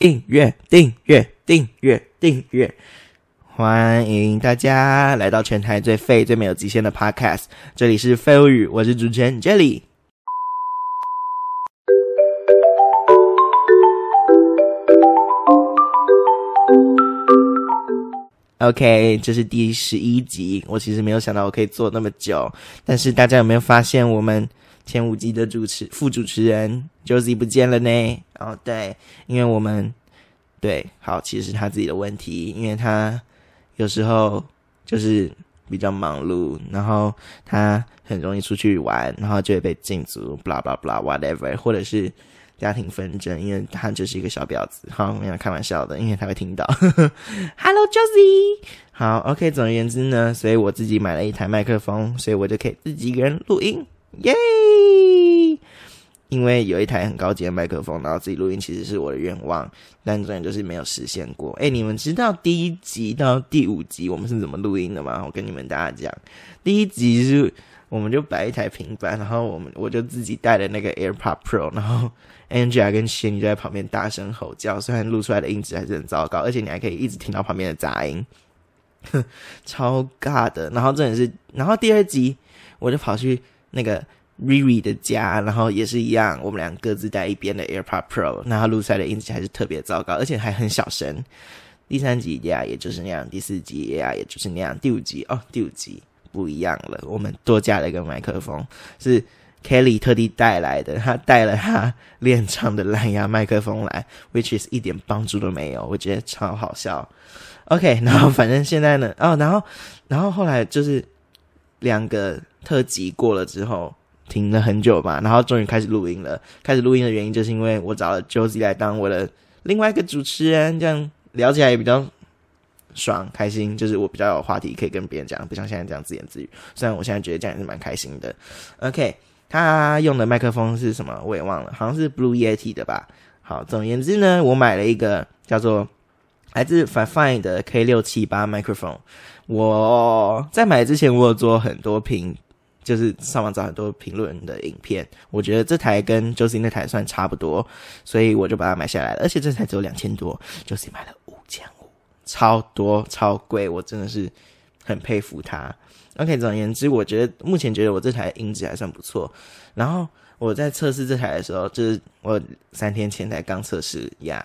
订阅，订阅，订阅，订阅！欢迎大家来到全台最废、最没有极限的 Podcast，这里是废物语，我是主持人 Jelly。OK，这是第十一集。我其实没有想到我可以做那么久，但是大家有没有发现我们？前五集的主持副主持人 Josie 不见了呢。哦，对，因为我们对好，其实是他自己的问题，因为他有时候就是比较忙碌，然后他很容易出去玩，然后就会被禁足，blah blah blah whatever，或者是家庭纷争，因为他就是一个小婊子。好，没有开玩笑的，因为他会听到。Hello Josie，好，OK。总而言之呢，所以我自己买了一台麦克风，所以我就可以自己一个人录音。耶！因为有一台很高级的麦克风，然后自己录音其实是我的愿望，但重点就是没有实现过。哎，你们知道第一集到第五集我们是怎么录音的吗？我跟你们大家讲，第一集是我们就摆一台平板，然后我们我就自己带了那个 AirPod Pro，然后 Angela 跟仙女就在旁边大声吼叫，虽然录出来的音质还是很糟糕，而且你还可以一直听到旁边的杂音，哼 超尬的。然后真的是，然后第二集我就跑去。那个 Riri 的家，然后也是一样，我们俩各自带一边的 AirPod Pro，那他录出来的音质还是特别糟糕，而且还很小声。第三集呀，也就是那样；第四集呀，也就是那样；第五集哦，第五集不一样了，我们多加了一个麦克风，是 Kelly 特地带来的，他带了他练唱的蓝牙麦克风来，which is 一点帮助都没有，我觉得超好笑。OK，然后反正现在呢，哦，然后然后后来就是两个。特辑过了之后，停了很久吧，然后终于开始录音了。开始录音的原因就是因为我找了 Josie 来当我的另外一个主持人，这样聊起来也比较爽开心。就是我比较有话题可以跟别人讲，不像现在这样自言自语。虽然我现在觉得这样也是蛮开心的。OK，他用的麦克风是什么？我也忘了，好像是 Blue Yeti 的吧。好，总而言之呢，我买了一个叫做来自 Fine 的 K 六七八 microphone，。我在买之前，我有做很多评。就是上网找很多评论的影片，我觉得这台跟 Josie 那台算差不多，所以我就把它买下来了。而且这台只有两千多，Josie 买了五千五，超多超贵，我真的是很佩服他。OK，总而言之，我觉得目前觉得我这台音质还算不错。然后我在测试这台的时候，就是我三天前才刚测试呀。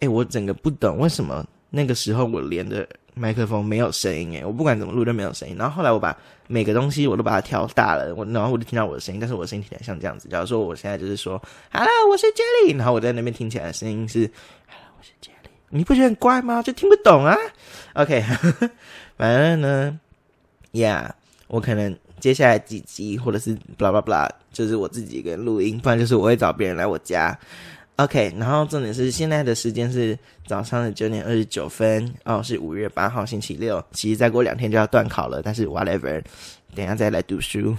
哎，我整个不懂为什么那个时候我连的。麦克风没有声音诶，我不管怎么录都没有声音。然后后来我把每个东西我都把它调大了，我然后我就听到我的声音，但是我的声音听起来像这样子。假如说我现在就是说 “Hello，我是 Jelly”，然后我在那边听起来的声音是 “Hello，我是 Jelly”，你不觉得很怪吗？就听不懂啊。OK，反正呢，Yeah，我可能接下来几集或者是 blah blah blah，就是我自己一个人录音，不然就是我会找别人来我家。OK，然后重点是现在的时间是早上的九点二十九分哦，是五月八号星期六。其实再过两天就要断考了，但是 whatever，等下再来读书。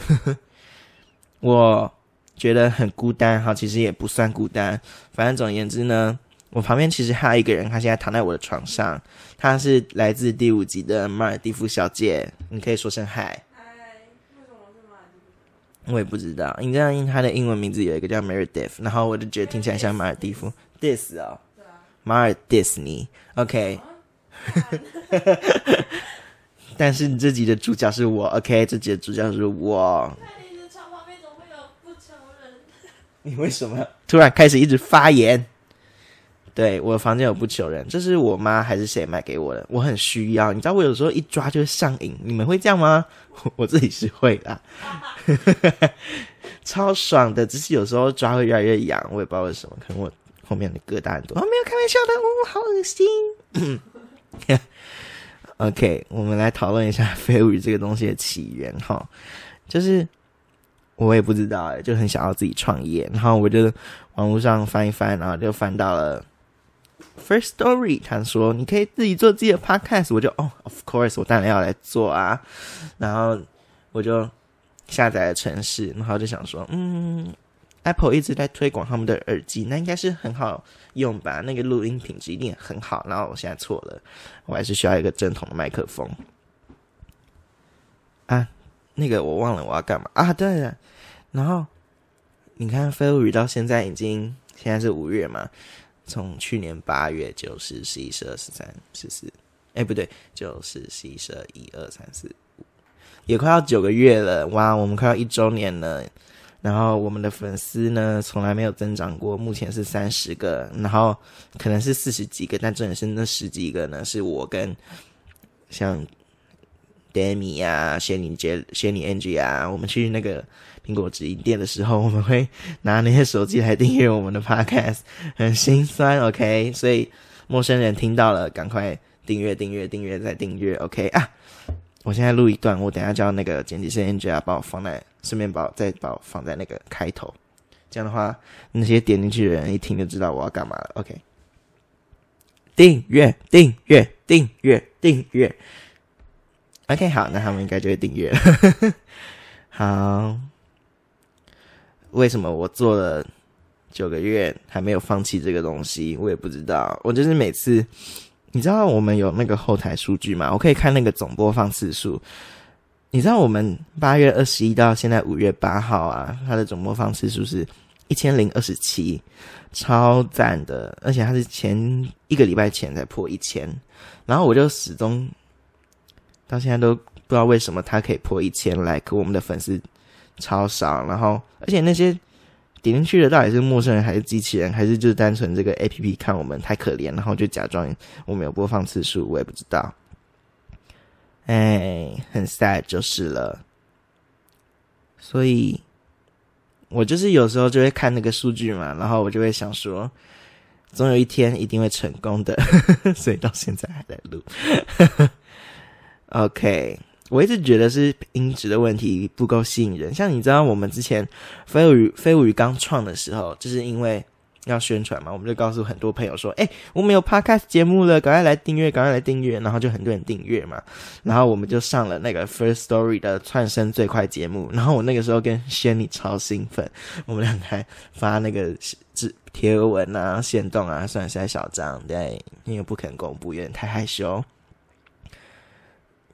我觉得很孤单，哈，其实也不算孤单。反正总而言之呢，我旁边其实还有一个人，他现在躺在我的床上，他是来自第五集的马尔蒂夫小姐，你可以说声嗨。我也不知道，你知道，因他的英文名字有一个叫 Meredith，然后我就觉得听起来像马尔蒂夫。This 哦，马尔迪斯尼，OK。但是这集的主角是我，OK，这集的主角是我。你的床旁边怎么会有不求人？你为什么突然开始一直发言？对我房间有不求人，这是我妈还是谁买给我的？我很需要，你知道我有时候一抓就会上瘾，你们会这样吗？我自己是会的，超爽的。只是有时候抓会越来越痒，我也不知道为什么，可能我后面的疙瘩很多。没有开玩笑的，哦，好恶心。OK，我们来讨论一下废物语这个东西的起源哈，就是我也不知道哎，就很想要自己创业，然后我就网络上翻一翻，然后就翻到了。First Story，他说你可以自己做自己的 Podcast，我就哦，Of course，我当然要来做啊。然后我就下载了城市，然后就想说，嗯，Apple 一直在推广他们的耳机，那应该是很好用吧？那个录音品质一定很好。然后我现在错了，我还是需要一个正统的麦克风。啊，那个我忘了我要干嘛啊？对了，然后你看飞物语到现在已经现在是五月嘛。从去年八月九十十一十二十三十四，哎不对，九十十一十二一二三四五，也快要九个月了，哇，我们快要一周年了。然后我们的粉丝呢，从来没有增长过，目前是三十个，然后可能是四十几个，但真的是那十几个呢，是我跟像 Demi 啊、仙女杰、仙女 Angie 啊，我们去那个苹果直营店的时候，我们会拿那些手机来订阅我们的 Podcast，很心酸，OK？所以陌生人听到了，赶快订阅、订阅、订阅再订阅，OK 啊？我现在录一段，我等下叫那个剪辑师 Angela 把我放在。顺便把我再把我放在那个开头，这样的话，那些点进去的人一听就知道我要干嘛了。OK，订阅订阅订阅订阅。OK，好，那他们应该就会订阅了。好，为什么我做了九个月还没有放弃这个东西？我也不知道。我就是每次，你知道我们有那个后台数据吗？我可以看那个总播放次数。你知道我们八月二十一到现在五月八号啊，它的总播放次数是一千零二十七，超赞的！而且它是前一个礼拜前才破一千，然后我就始终到现在都不知道为什么他可以破一千来，可我们的粉丝超少，然后而且那些点进去的到底是陌生人还是机器人，还是就是单纯这个 A P P 看我们太可怜，然后就假装我们有播放次数，我也不知道。哎，很 sad 就是了，所以我就是有时候就会看那个数据嘛，然后我就会想说，总有一天一定会成功的，所以到现在还在录。OK，我一直觉得是音质的问题不够吸引人，像你知道，我们之前飞舞鱼飞舞鱼刚创的时候，就是因为。要宣传嘛，我们就告诉很多朋友说：“哎，我们有 podcast 节目了，赶快来订阅，赶快来订阅。”然后就很多人订阅嘛，然后我们就上了那个 First Story 的串声最快节目。然后我那个时候跟仙女超兴奋，我们两个还发那个纸贴文啊、线动啊，算是在小张对，因为不肯公布，有点太害羞。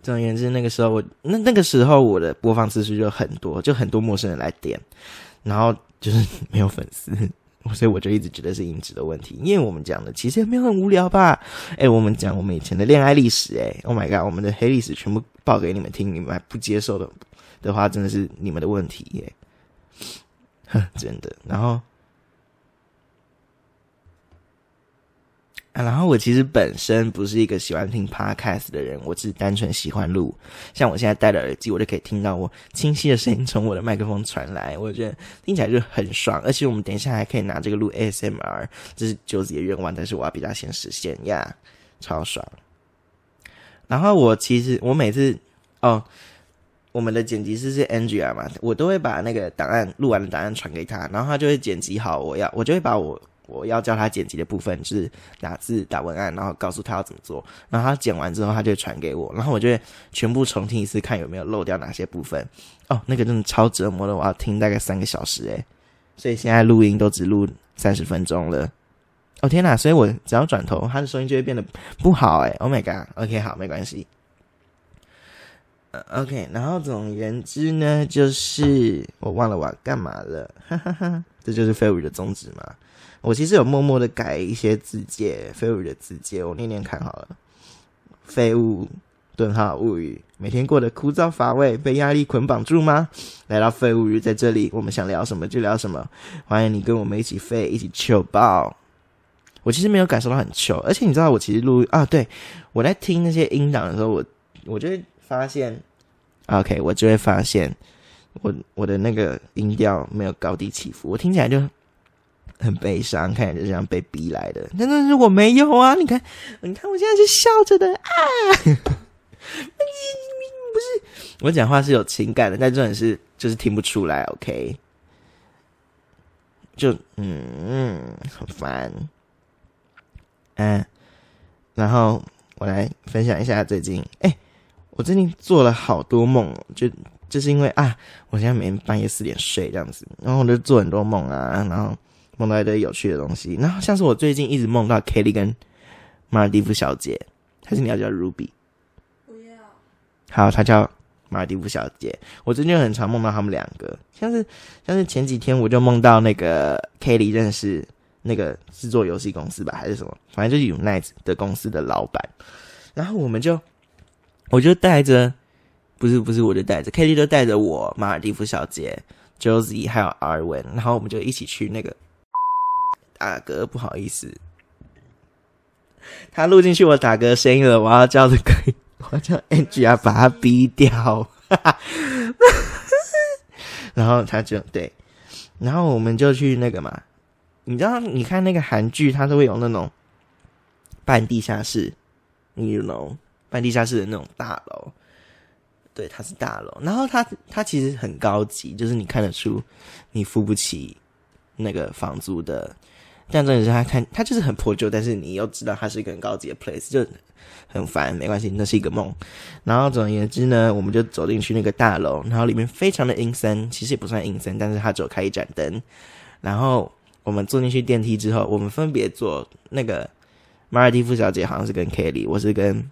总而言之，那个时候我那那个时候我的播放次数就很多，就很多陌生人来点，然后就是 没有粉丝。所以我就一直觉得是音质的问题，因为我们讲的其实也没有很无聊吧？哎，我们讲我们以前的恋爱历史，哎，Oh my god，我们的黑历史全部报给你们听，你们还不接受的的话，真的是你们的问题耶，哼，真的。然后。然后我其实本身不是一个喜欢听 podcast 的人，我只是单纯喜欢录。像我现在戴着耳机，我就可以听到我清晰的声音从我的麦克风传来，我觉得听起来就很爽。而且我们等一下还可以拿这个录 ASMR，这是九子的愿望，但是我要比较先实现呀，超爽。然后我其实我每次哦，我们的剪辑师是 Angela 嘛，我都会把那个档案录完的档案传给他，然后他就会剪辑好，我要我就会把我。我要教他剪辑的部分，就是打字、打文案，然后告诉他要怎么做。然后他剪完之后，他就传给我，然后我就全部重听一次，看有没有漏掉哪些部分。哦，那个真的超折磨的，我要听大概三个小时诶。所以现在录音都只录三十分钟了。哦天哪！所以我只要转头，他的声音就会变得不好诶 Oh my god！OK，好，没关系。OK，然后总言之呢，就是我忘了我要干嘛了，哈哈哈。这就是飞舞的宗旨嘛。我其实有默默的改一些字节，飞舞的字节，我念念看好了。废物顿号物语，每天过得枯燥乏味，被压力捆绑住吗？来到废物语，在这里，我们想聊什么就聊什么。欢迎你跟我们一起飞，一起糗爆。我其实没有感受到很糗，而且你知道，我其实录啊，对我在听那些音档的时候，我我就会发现，OK，我就会发现，我我的那个音调没有高低起伏，我听起来就。很悲伤，看起来就像被逼来的。但是如果没有啊，你看，你看我现在是笑着的啊！你不是我讲话是有情感的，但这种是就是听不出来。OK，就嗯，很烦。嗯，然后我来分享一下最近。哎，我最近做了好多梦，就就是因为啊，我现在每天半夜四点睡这样子，然后我就做很多梦啊，然后。梦到一堆有趣的东西，然后像是我最近一直梦到 Kelly 跟马尔蒂夫小姐，还是你要叫 Ruby？不要。好，她叫马尔蒂夫小姐。我最近很常梦到他们两个，像是像是前几天我就梦到那个 Kelly 认识那个制作游戏公司吧，还是什么，反正就是 Unite 的公司的老板。然后我们就，我就带着，不是不是，我就带着 Kitty 就带着我马尔蒂夫小姐 Josie 还有 Arwen，然后我们就一起去那个打嗝，不好意思，他录进去我打嗝声音了，我要叫这个，我要叫 Angie 把他逼掉。然后他就对，然后我们就去那个嘛。你知道，你看那个韩剧，它都会有那种半地下室，you know，半地下室的那种大楼。对，它是大楼，然后它它其实很高级，就是你看得出你付不起那个房租的。但重点是，他看他就是很破旧，但是你又知道他是一个很高级的 place，就很烦。没关系，那是一个梦。然后总而言之呢，我们就走进去那个大楼，然后里面非常的阴森，其实也不算阴森，但是它只有开一盏灯，然后。我们坐进去电梯之后，我们分别坐那个马尔蒂夫小姐好像是跟 Kelly，我是跟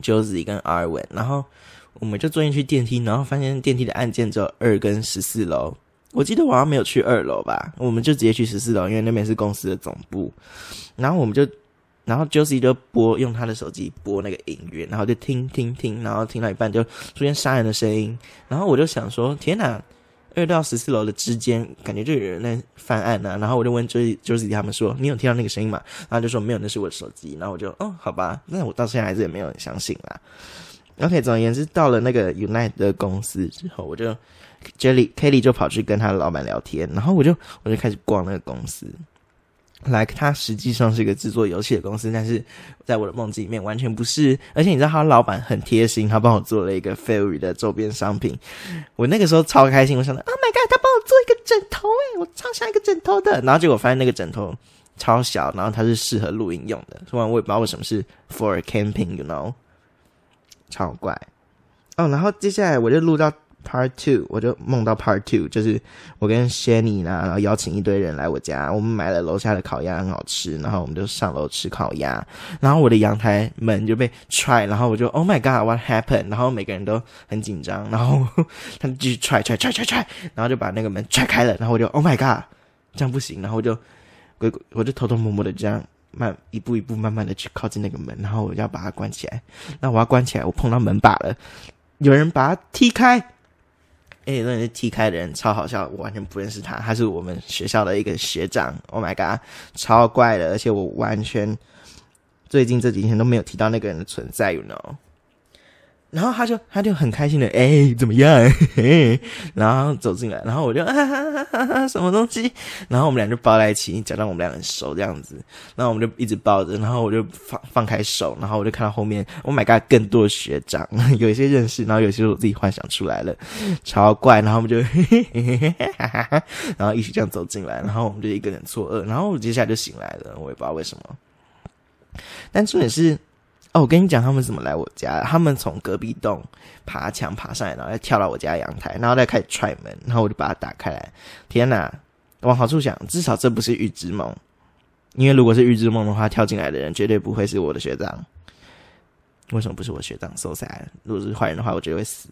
Josie 跟 Arwen，然后我们就坐进去电梯，然后发现电梯的按键只有二跟十四楼。我记得我好像没有去二楼吧，我们就直接去十四楼，因为那边是公司的总部。然后我们就，然后 Josie 就播用他的手机播那个音乐，然后就听听听，然后听到一半就出现杀人的声音，然后我就想说，天哪！二到十四楼的之间，感觉就有人在犯案呢。然后我就问周周子怡他们说：“你有听到那个声音吗？”然后就说：“没有，那是我的手机。”然后我就：“哦，好吧。”那我到现在还是也没有相信啦。OK，总而言之，到了那个 Unite 的公司之后，我就 Jelly Kelly 就跑去跟他的老板聊天，然后我就我就开始逛那个公司。Like，它实际上是一个制作游戏的公司，但是在我的梦境里面完全不是。而且你知道，他老板很贴心，他帮我做了一个 Fairy 的周边商品。我那个时候超开心，我想到 Oh my God，他帮我做一个枕头诶，我超想一个枕头的。然后结果发现那个枕头超小，然后它是适合露营用的。突然我也不知道为什么是 For camping，you know，超怪。哦，然后接下来我就录到。Part two，我就梦到 Part two，就是我跟 Shani 呢，然后邀请一堆人来我家，我们买了楼下的烤鸭很好吃，然后我们就上楼吃烤鸭，然后我的阳台门就被踹，然后我就 Oh my God，What happened？然后每个人都很紧张，然后 他们继续踹踹踹踹踹，然后就把那个门踹开了，然后我就 Oh my God，这样不行，然后我就鬼我就偷偷摸摸的这样慢一步一步慢慢的去靠近那个门，然后我要把它关起来，那我要关起来，我碰到门把了，有人把它踢开。哎，那是踢开的人超好笑，我完全不认识他，他是我们学校的一个学长。Oh my god，超怪的，而且我完全最近这几天都没有提到那个人的存在，you know。然后他就他就很开心的哎怎么样？然后走进来，然后我就哈哈哈哈什么东西？然后我们俩就抱在一起，假装我们俩很熟这样子。然后我们就一直抱着，然后我就放放开手，然后我就看到后面，Oh my god，更多学长，有一些认识，然后有些是我自己幻想出来了，超怪。然后我们就嘿嘿嘿然后一起这样走进来，然后我们就一个人错愕，然后我接下来就醒来了，我也不知道为什么。但重点是。哦，我跟你讲，他们怎么来我家？他们从隔壁栋爬墙爬上来，然后再跳到我家阳台，然后再开始踹门，然后我就把它打开来。天哪！往好处想，至少这不是预知梦，因为如果是预知梦的话，跳进来的人绝对不会是我的学长。为什么不是我学长？So sad！如果是坏人的话，我绝对会死。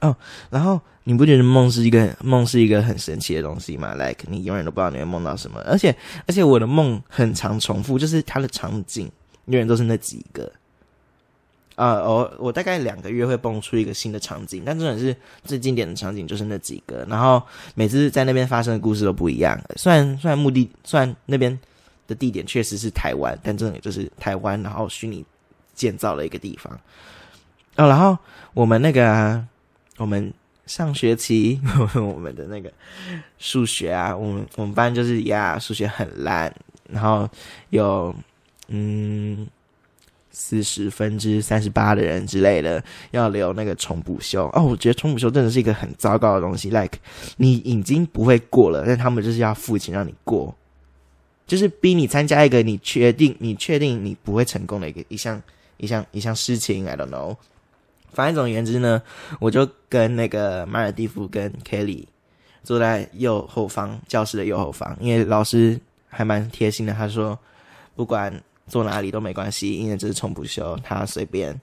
哦，然后你不觉得梦是一个梦是一个很神奇的东西吗？Like 你永远都不知道你会梦到什么，而且而且我的梦很常重复，就是它的场景。永远都是那几个啊！我我大概两个月会蹦出一个新的场景，但真的是最经典的场景就是那几个。然后每次在那边发生的故事都不一样。虽然虽然目的虽然那边的地点确实是台湾，但真的就是台湾，然后虚拟建造了一个地方。哦，然后我们那个我们上学期 我们的那个数学啊，我们我们班就是呀，数学很烂，然后有。嗯，四十分之三十八的人之类的要留那个重补修哦，我觉得重补修真的是一个很糟糕的东西。Like，你已经不会过了，但他们就是要付钱让你过，就是逼你参加一个你确定你确定你不会成功的一个一项一项一项事情。I don't know。反正总而言之呢，我就跟那个马尔蒂夫跟 Kelly 坐在右后方教室的右后方，因为老师还蛮贴心的，他说不管。坐哪里都没关系，因为这是重补修，他随便。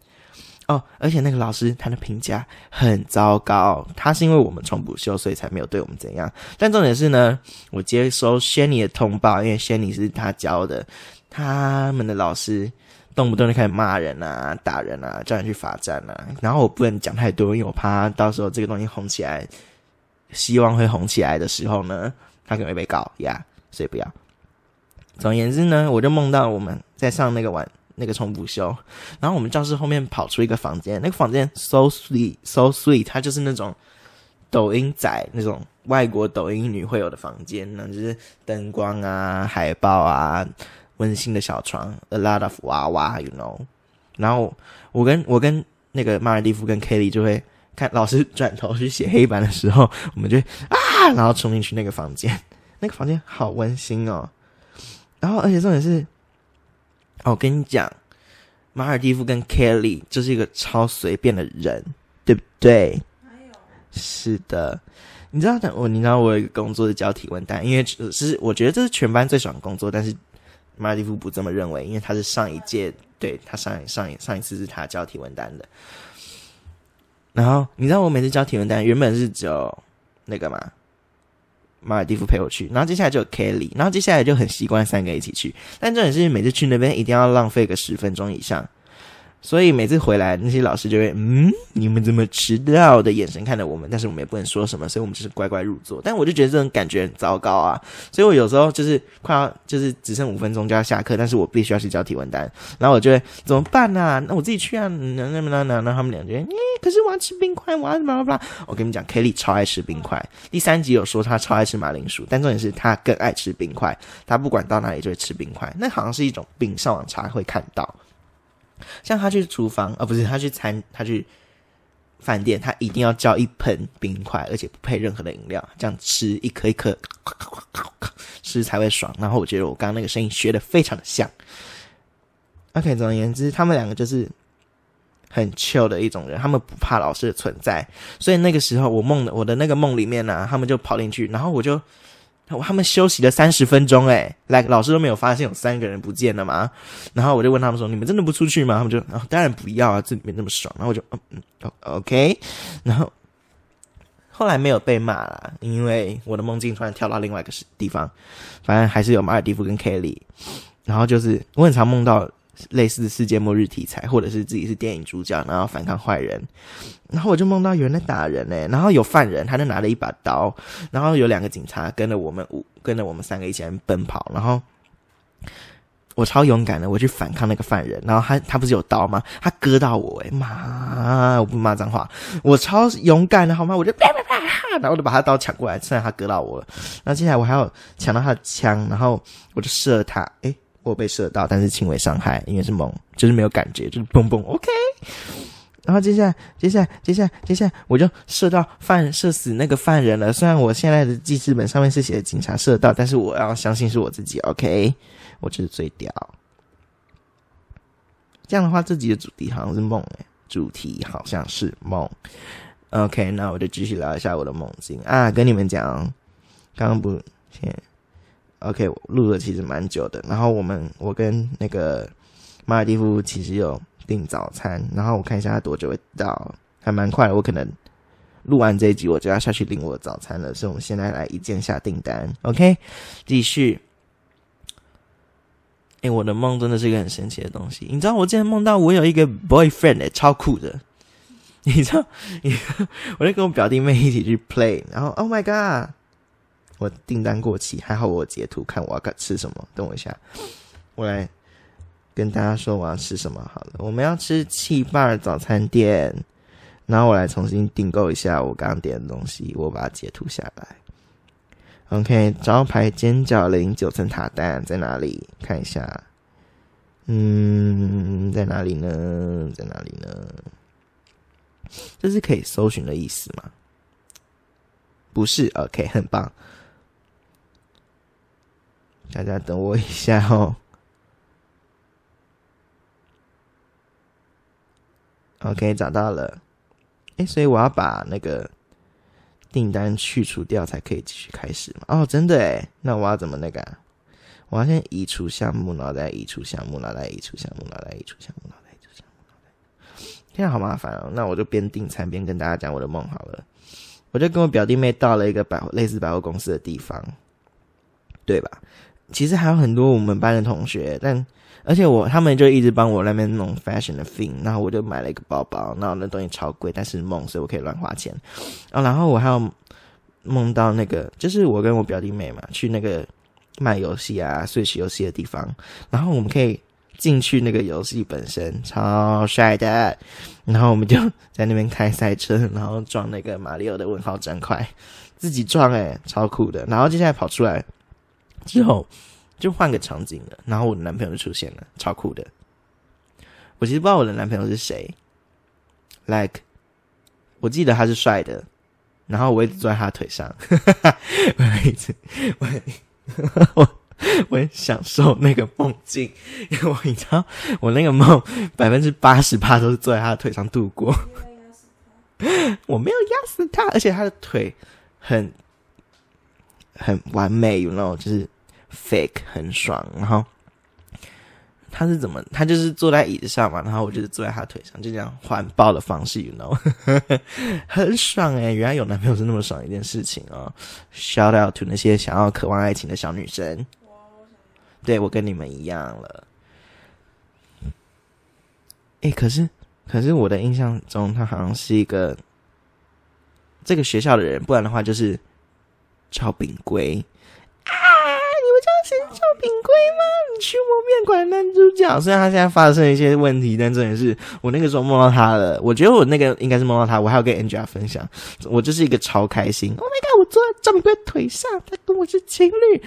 哦，而且那个老师他的评价很糟糕，他是因为我们重补修，所以才没有对我们怎样。但重点是呢，我接收仙女的通报，因为仙女是他教的，他们的老师动不动就开始骂人啊、打人啊，叫人去罚站啊。然后我不能讲太多，因为我怕到时候这个东西红起来，希望会红起来的时候呢，他可能会被告呀，所以不要。总而言之呢，我就梦到我们在上那个晚。那个重补修，然后我们教室后面跑出一个房间，那个房间 so sweet so sweet，它就是那种抖音仔那种外国抖音女会有的房间呢，就是灯光啊、海报啊、温馨的小床，a lot of 娃娃，you know。然后我跟我跟那个马尔蒂夫跟 Kelly 就会看老师转头去写黑板的时候，我们就啊，然后冲进去那个房间，那个房间好温馨哦。然后而且重点是。我跟你讲，马尔蒂夫跟 Kelly 就是一个超随便的人，对不对？是的，你知道我，你知道我有一个工作是教体温单，因为是我觉得这是全班最爽的工作，但是马尔蒂夫不这么认为，因为他是上一届，对他上上一上一次是他教体温单的。然后你知道我每次教体温单，原本是只有那个嘛。马尔蒂夫陪我去，然后接下来就有 Kelly，然后接下来就很习惯三个一起去。但重点是每次去那边一定要浪费个十分钟以上。所以每次回来，那些老师就会嗯，你们怎么迟到的眼神看着我们，但是我们也不能说什么，所以我们只是乖乖入座。但我就觉得这种感觉很糟糕啊，所以我有时候就是快要就是只剩五分钟就要下课，但是我必须要去交体温单，然后我就会怎么办呢？那我自己去啊，那那那那那他们两句，你可是我要吃冰块，我要什么什么？我跟你们讲，Kelly 超爱吃冰块。第三集有说他超爱吃马铃薯，但重点是他更爱吃冰块，他不管到哪里就会吃冰块，那好像是一种病，上网查会看到。像他去厨房，啊不是他去餐，他去饭店，他一定要叫一盆冰块，而且不配任何的饮料，这样吃一颗一颗，吃才会爽。然后我觉得我刚刚那个声音学的非常的像。OK，总而言之，他们两个就是很 chill 的一种人，他们不怕老师的存在，所以那个时候我梦的我的那个梦里面呢，他们就跑进去，然后我就。他们休息了三十分钟，哎，来，老师都没有发现有三个人不见了吗？然后我就问他们说：“你们真的不出去吗？”他们就：“啊，当然不要啊，这里面那么爽。”然后我就：“嗯嗯，OK。”然后后来没有被骂了，因为我的梦境突然跳到另外一个地方，反正还是有马尔蒂夫跟 Kelly。然后就是我很常梦到。类似世界末日题材，或者是自己是电影主角，然后反抗坏人，然后我就梦到有人在打人呢，然后有犯人，他就拿了一把刀，然后有两个警察跟着我们五，跟着我们三个一起来奔跑，然后我超勇敢的，我去反抗那个犯人，然后他他不是有刀吗？他割到我，哎妈，我不骂脏话，我超勇敢的好吗？我就啪啪啪，然后我就把他刀抢过来，虽然他割到我了，然后接下来我还要抢到他的枪，然后我就射他，哎。我被射到，但是轻微伤害，因为是猛，就是没有感觉，就是嘣嘣，OK。然后接下来，接下来，接下来，接下来，我就射到犯，射死那个犯人了。虽然我现在的记事本上面是写的警察射到，但是我要相信是我自己，OK。我就是最屌。这样的话，这集的主题好像是梦诶，主题好像是梦。OK，那我就继续聊一下我的梦境啊，跟你们讲，刚刚不先。OK，录了其实蛮久的。然后我们，我跟那个马尔蒂夫其实有订早餐。然后我看一下他多久会到，还蛮快。我可能录完这一集，我就要下去领我的早餐了。所以我们现在来一键下订单。OK，继续。哎，我的梦真的是一个很神奇的东西。你知道，我之前梦到我有一个 boyfriend，超酷的。你知道，我就跟我表弟妹一起去 play，然后 Oh my God！我订单过期，还好我截图看我要吃什么。等我一下，我来跟大家说我要吃什么好了。我们要吃气霸早餐店，然后我来重新订购一下我刚刚点的东西，我把它截图下来。OK，招牌煎饺零九层塔蛋在哪里？看一下，嗯，在哪里呢？在哪里呢？这是可以搜寻的意思吗？不是，OK，很棒。大家等我一下哦。OK，找到了。哎，所以我要把那个订单去除掉，才可以继续开始嘛？哦，真的哎，那我要怎么那个？我要先移除项目，然后再移除项目，然后再移除项目，然后再移除项目，然后再移除项目，现在，好麻烦哦！那我就边订餐边跟大家讲我的梦好了。我就跟我表弟妹到了一个百类似百货公司的地方，对吧？其实还有很多我们班的同学，但而且我他们就一直帮我那边弄 fashion 的 thing，然后我就买了一个包包，然后那东西超贵，但是梦，所以我可以乱花钱。哦，然后我还有梦到那个，就是我跟我表弟妹嘛，去那个卖游戏啊、碎石游戏的地方，然后我们可以进去那个游戏本身，超帅的。然后我们就在那边开赛车，然后撞那个马里奥的问号砖块，自己撞诶，超酷的。然后接下来跑出来。之后就换个场景了，然后我的男朋友就出现了，超酷的。我其实不知道我的男朋友是谁，like 我记得他是帅的，然后我一直坐在他腿上，我一直 我我我很享受那个梦境，因为我你知道我那个梦百分之八十八都是坐在他的腿上度过，我没有压死他，而且他的腿很很完美，you know，就是。Fake 很爽，然后他是怎么？他就是坐在椅子上嘛，然后我就是坐在他腿上，就这样环抱的方式，you know，很爽哎！原来有男朋友是那么爽一件事情哦。Shout out to 那些想要渴望爱情的小女生，对我跟你们一样了。哎，可是可是我的印象中，他好像是一个这个学校的人，不然的话就是赵炳圭。是赵炳圭吗？你去摸面馆男主角，虽然他现在发生一些问题，但真的是我那个时候梦到他了。我觉得我那个应该是梦到他，我还要跟 Angela 分享，我就是一个超开心。Oh my god！我坐在赵炳圭腿上，他跟我是情侣。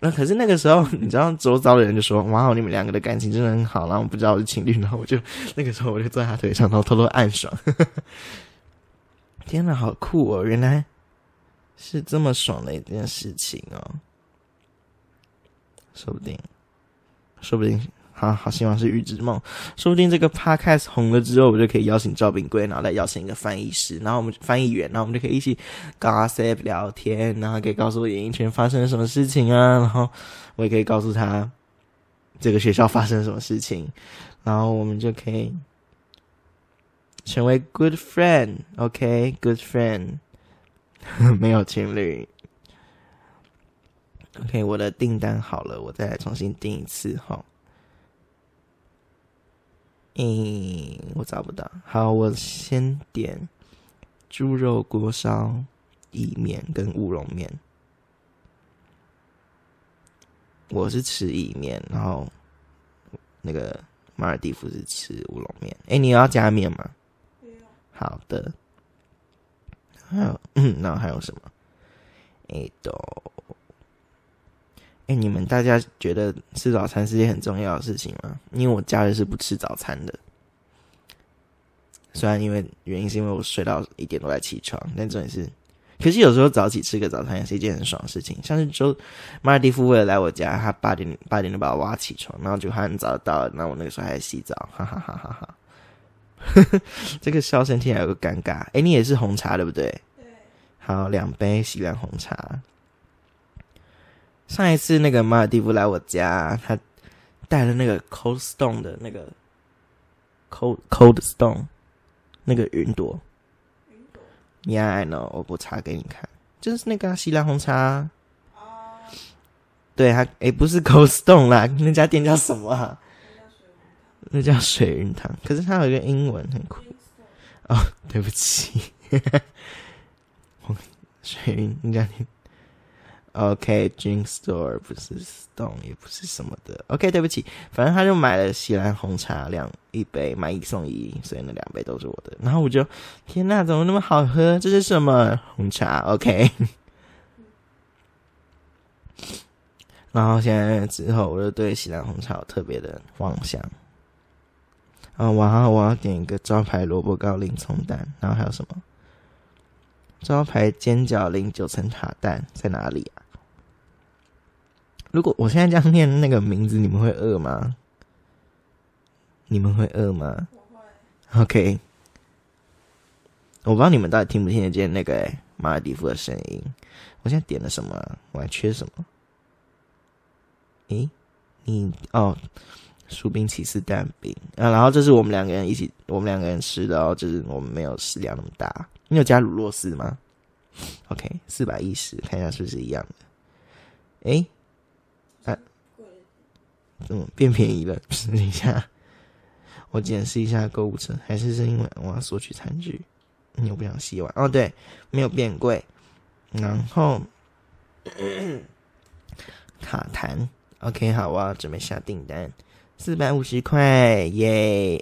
那可是那个时候，你知道周遭的人就说：“哇，你们两个的感情真的很好。”然后我不知道我是情侣，然后我就那个时候我就坐在他腿上，然后偷偷暗爽。天哪，好酷哦！原来是这么爽的一件事情哦。说不定，说不定，好好希望是预知梦。说不定这个 podcast 红了之后，我就可以邀请赵炳贵，然后来邀请一个翻译师，然后我们翻译员，然后我们就可以一起 gossip 聊天，然后可以告诉我演艺圈发生了什么事情啊，然后我也可以告诉他这个学校发生了什么事情，然后我们就可以成为 good friend，OK，good friend，没有情侣。OK，我的订单好了，我再来重新订一次哈。嗯，我找不到。好，我先点猪肉锅烧意面跟乌龙面。我是吃意面，然后那个马尔蒂夫是吃乌龙面。哎，你要加面吗？好的。还有，嗯，那还有什么？哎，都。哎，你们大家觉得吃早餐是件很重要的事情吗？因为我家人是不吃早餐的，虽然因为原因是因为我睡到一点多才起床，但重点是，可是有时候早起吃个早餐也是一件很爽的事情。像是周马尔蒂夫为了来我家，他八点八点就把我挖起床，然后就很早到了，那我那个时候还在洗澡，哈哈哈哈哈。这个笑声听起来有个尴尬。哎，你也是红茶对不对？对。好，两杯喜兰红茶。上一次那个马尔蒂夫来我家，他带了那个 Cold Stone 的那个 Cold Cold Stone 那个云朵。云朵，Yeah，I know，我不查给你看，就是那个西兰红茶。对，他诶，不是 Cold Stone 啦，那家店叫什么啊？那叫水云堂。可是它有一个英文很酷。哦，对不起，水云你家店。OK，Drink Store 不是 Stone，也不是什么的。OK，对不起，反正他就买了西兰红茶两一杯，买一送一，所以那两杯都是我的。然后我就，天呐，怎么那么好喝？这是什么红茶？OK。然后现在之后，我就对喜兰红茶有特别的妄想。啊，晚上我要点一个招牌萝卜糕零葱蛋，然后还有什么？招牌煎饺零九层塔蛋在哪里？如果我现在这样念那个名字，你们会饿吗？你们会饿吗？OK，我不知道你们到底听不听得见那个马尔蒂夫的声音。我现在点了什么？我还缺什么？诶，你哦，薯饼起司蛋饼啊，然后这是我们两个人一起，我们两个人吃的哦，就是我们没有食量那么大。你有加乳酪丝吗？OK，四百一十，看一下是不是一样的？哎，啊，嗯，变便宜了，等一下，我检视一下购物车，还是是因为我要索取餐具，你又不想洗碗？哦，对，没有变贵，然后 卡痰，OK，好，我要准备下订单。四百五十块耶！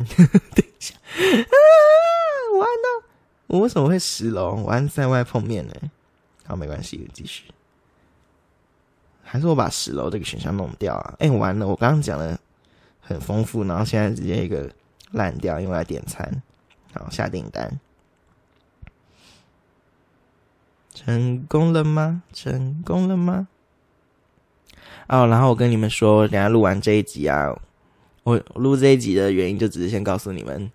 等一下啊，完了！我为什么会十楼？我按在外碰面呢？好，没关系，继续。还是我把十楼这个选项弄掉啊？哎，完了！我刚刚讲的很丰富，然后现在直接一个烂掉，用来点餐。好，下订单成功了吗？成功了吗？哦，然后我跟你们说，等下录完这一集啊，我录这一集的原因就只是先告诉你们，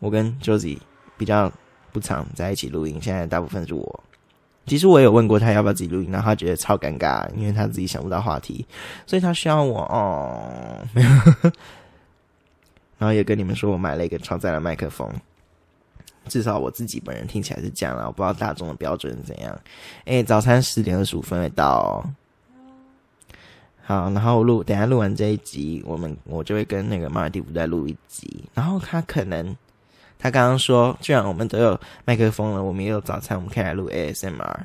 我跟 Josie 比较不常在一起录音，现在大部分是我。其实我有问过他要不要自己录音，然后他觉得超尴尬，因为他自己想不到话题，所以他需要我哦。然后也跟你们说我买了一个超载的麦克风，至少我自己本人听起来是这样了，我不知道大众的标准是怎样。哎，早餐十点二十五分会到。好，然后录，等下录完这一集，我们我就会跟那个马尔蒂夫再录一集。然后他可能，他刚刚说，既然我们都有麦克风了，我们也有早餐，我们可以来录 ASMR。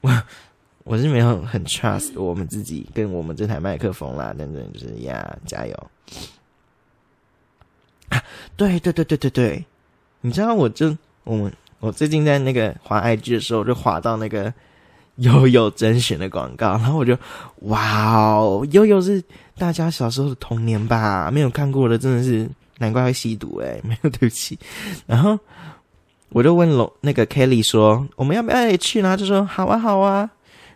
我我是没有很 trust 我们自己跟我们这台麦克风啦，等等，就是呀，加油！啊，对对对对对对，你知道，我就我们我最近在那个滑 IG 的时候，就滑到那个。悠悠甄选的广告，然后我就哇哦，悠悠是大家小时候的童年吧？没有看过的真的是难怪会吸毒哎，没有对不起。然后我就问龙那个 Kelly 说，我们要不要也去？然后就说好啊好啊。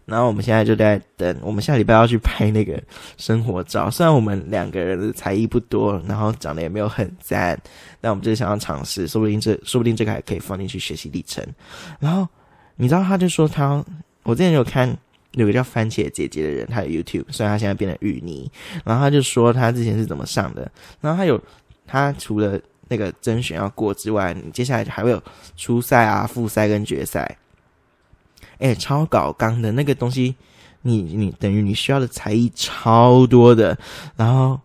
然后我们现在就在等，我们下礼拜要去拍那个生活照。虽然我们两个人的才艺不多，然后长得也没有很赞，但我们就是想要尝试，说不定这说不定这个还可以放进去学习历程。然后你知道他就说他。我之前有看有个叫番茄姐姐的人，他有 YouTube，虽然他现在变成芋泥，然后他就说他之前是怎么上的，然后他有他除了那个甄选要过之外，你接下来还会有初赛啊、复赛跟决赛，哎，超搞纲的那个东西，你你等于你需要的才艺超多的，然后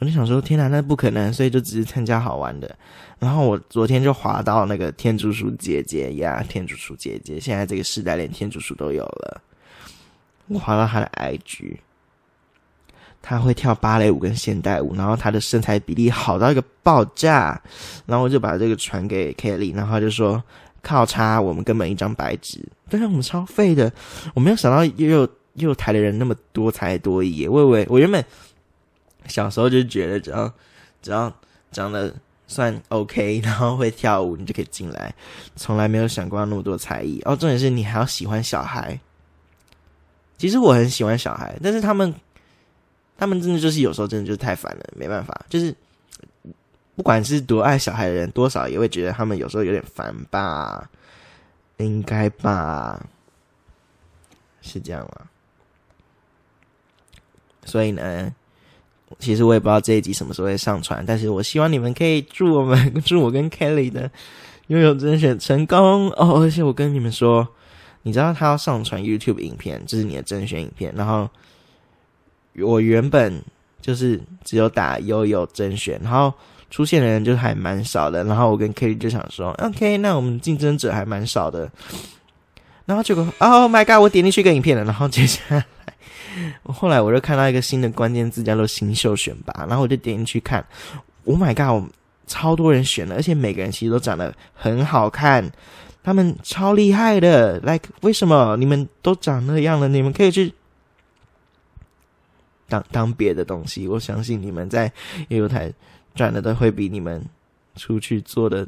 我就想说，天哪，那不可能，所以就只是参加好玩的。然后我昨天就滑到那个天竺鼠姐姐呀，天竺鼠姐姐，现在这个时代连天竺鼠都有了。我滑到她的 IG，他会跳芭蕾舞跟现代舞，然后他的身材比例好到一个爆炸。然后我就把这个传给 Kelly，然后就说靠差，我们根本一张白纸，但是我们超废的。我没有想到又有又台的人那么多才多艺，我以为我原本小时候就觉得只要只要长得。算 OK，然后会跳舞，你就可以进来。从来没有想过那么多才艺哦。重点是你还要喜欢小孩。其实我很喜欢小孩，但是他们，他们真的就是有时候真的就是太烦了，没办法。就是不管是多爱小孩的人，多少也会觉得他们有时候有点烦吧？应该吧？是这样吗？所以呢？其实我也不知道这一集什么时候会上传，但是我希望你们可以祝我们 祝我跟 Kelly 的拥有甄选成功哦！而且我跟你们说，你知道他要上传 YouTube 影片，这是你的甄选影片。然后我原本就是只有打悠悠甄选，然后出现的人就还蛮少的。然后我跟 Kelly 就想说，OK，那我们竞争者还蛮少的。然后结果，Oh my God！我点进去一个影片了，然后接下来。我后来我就看到一个新的关键字叫做“新秀选拔”，然后我就点进去看，Oh my god，超多人选了，而且每个人其实都长得很好看，他们超厉害的。Like，为什么你们都长那样了？你们可以去当当别的东西。我相信你们在业务台赚的都会比你们出去做的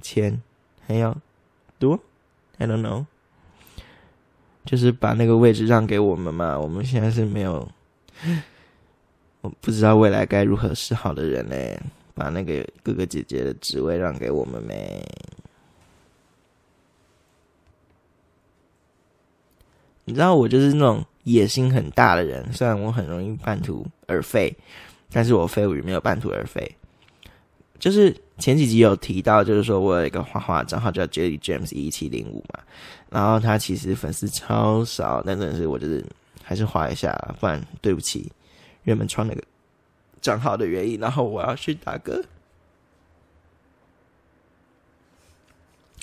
钱还要多。I don't know。就是把那个位置让给我们嘛，我们现在是没有，我不知道未来该如何是好的人嘞。把那个哥哥姐姐的职位让给我们呗？你知道我就是那种野心很大的人。虽然我很容易半途而废，但是我废物也没有半途而废。就是前几集有提到，就是说我有一个画画账号叫 Jelly James 一七零五嘛，然后他其实粉丝超少，但真的是我就是还是画一下，不然对不起原本创那个账号的原因。然后我要去打歌，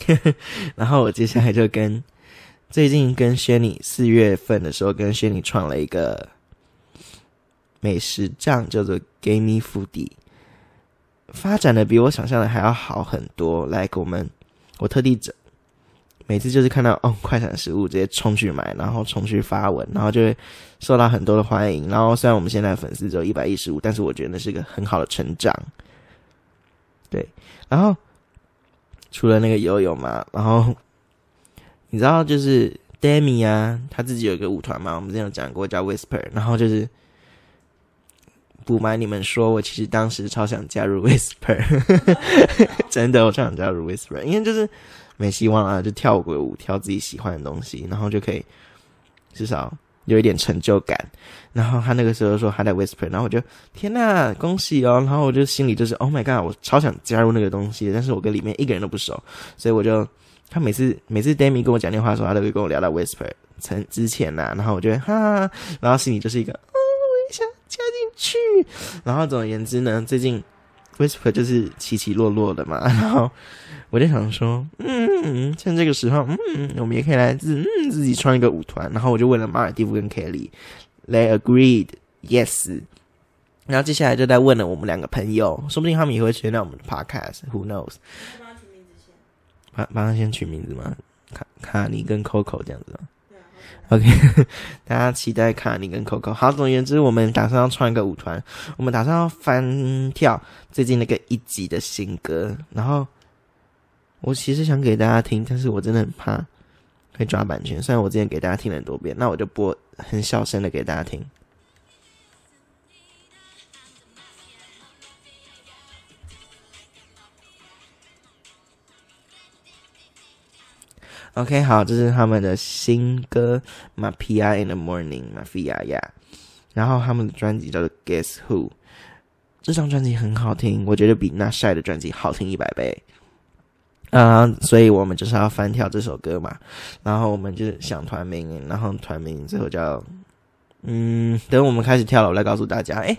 然后我接下来就跟最近跟轩尼四月份的时候跟轩尼创了一个美食账，叫做 Gamey Foodie。发展的比我想象的还要好很多。来，我们我特地整，每次就是看到哦快餐食物，直接冲去买，然后冲去发文，然后就会受到很多的欢迎。然后虽然我们现在粉丝只有一百一十五，但是我觉得那是一个很好的成长。对，然后除了那个游泳嘛，然后你知道就是 Demi 啊，他自己有一个舞团嘛，我们之前有讲过叫 Whisper，然后就是。不瞒你们说，我其实当时超想加入 Whisper，真的，我超想加入 Whisper，因为就是没希望啊，就跳个舞，跳自己喜欢的东西，然后就可以至少有一点成就感。然后他那个时候说他在 Whisper，然后我就天呐，恭喜哦！然后我就心里就是 Oh my God，我超想加入那个东西，但是我跟里面一个人都不熟，所以我就他每次每次 Demi 跟我讲电话的时候，他都会跟我聊到 Whisper 曾之前呐，然后我觉得哈，然后心里就是一个。哦，我也想加进去，然后总而言之呢，最近 Whisper 就是起起落落的嘛，然后我就想说，嗯，趁这个时候，嗯，我们也可以来自嗯自己创一个舞团，然后我就问了马尔蒂夫跟 Kelly，They agreed yes，然后接下来就在问了我们两个朋友，说不定他们也会参加我们的 Podcast，Who knows？帮他取名字先，帮帮他先取名字吗？卡卡尼跟 Coco 这样子。OK，大家期待卡尼跟 Coco。好，总而言之，我们打算要创一个舞团，我们打算要翻跳最近那个一集的新歌。然后我其实想给大家听，但是我真的很怕会抓版权。虽然我之前给大家听了很多遍，那我就播很小声的给大家听。OK，好，这是他们的新歌《Mafia in the Morning》，Mafia 呀。然后他们的专辑叫做《Guess Who》，这张专辑很好听，我觉得比那晒的专辑好听一百倍。啊，所以我们就是要翻跳这首歌嘛。然后我们就想团名，然后团名最后叫……嗯，等我们开始跳了，我来告诉大家。哎，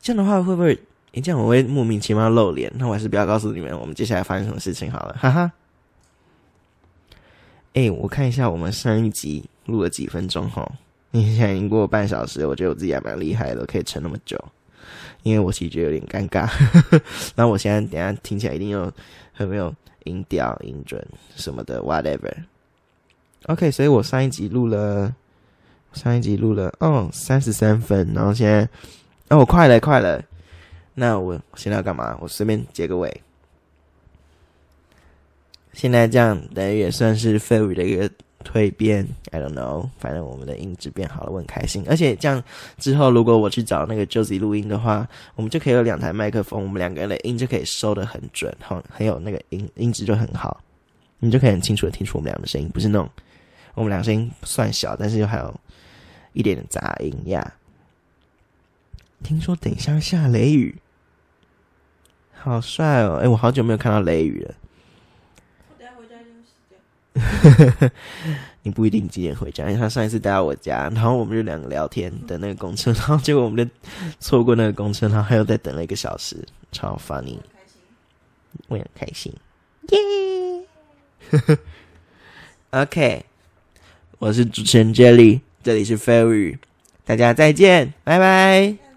这样的话会不会？哎，这样我会莫名其妙露脸，那我还是不要告诉你们，我们接下来发生什么事情好了，哈哈。哎，我看一下我们上一集录了几分钟哈，你现在已经过半小时，我觉得我自己还蛮厉害的，可以撑那么久。因为我其实觉得有点尴尬，那我现在等下听起来一定有很没有音调、音准什么的，whatever。OK，所以我上一集录了，上一集录了哦三十三分，然后现在哦我快了快了，那我现在要干嘛？我随便结个尾。现在这样等于也算是废物的一个蜕变，I don't know，反正我们的音质变好了，我很开心。而且这样之后，如果我去找那个 Josie 录音的话，我们就可以有两台麦克风，我们两个人的音就可以收的很准，很很有那个音音质就很好，你就可以很清楚的听出我们俩的声音，不是那种我们俩声音算小，但是又还有一点点杂音呀。听说等一下下雷雨，好帅哦！哎，我好久没有看到雷雨了。你不一定几点回家，因为他上一次待在我家，然后我们就两个聊天，等那个公车，然后结果我们就错过那个公车，然后还要再等了一个小时，超 funny，我也很开心，耶，OK，我是主持人 Jelly，这里是 Fairy，大家再见，拜拜。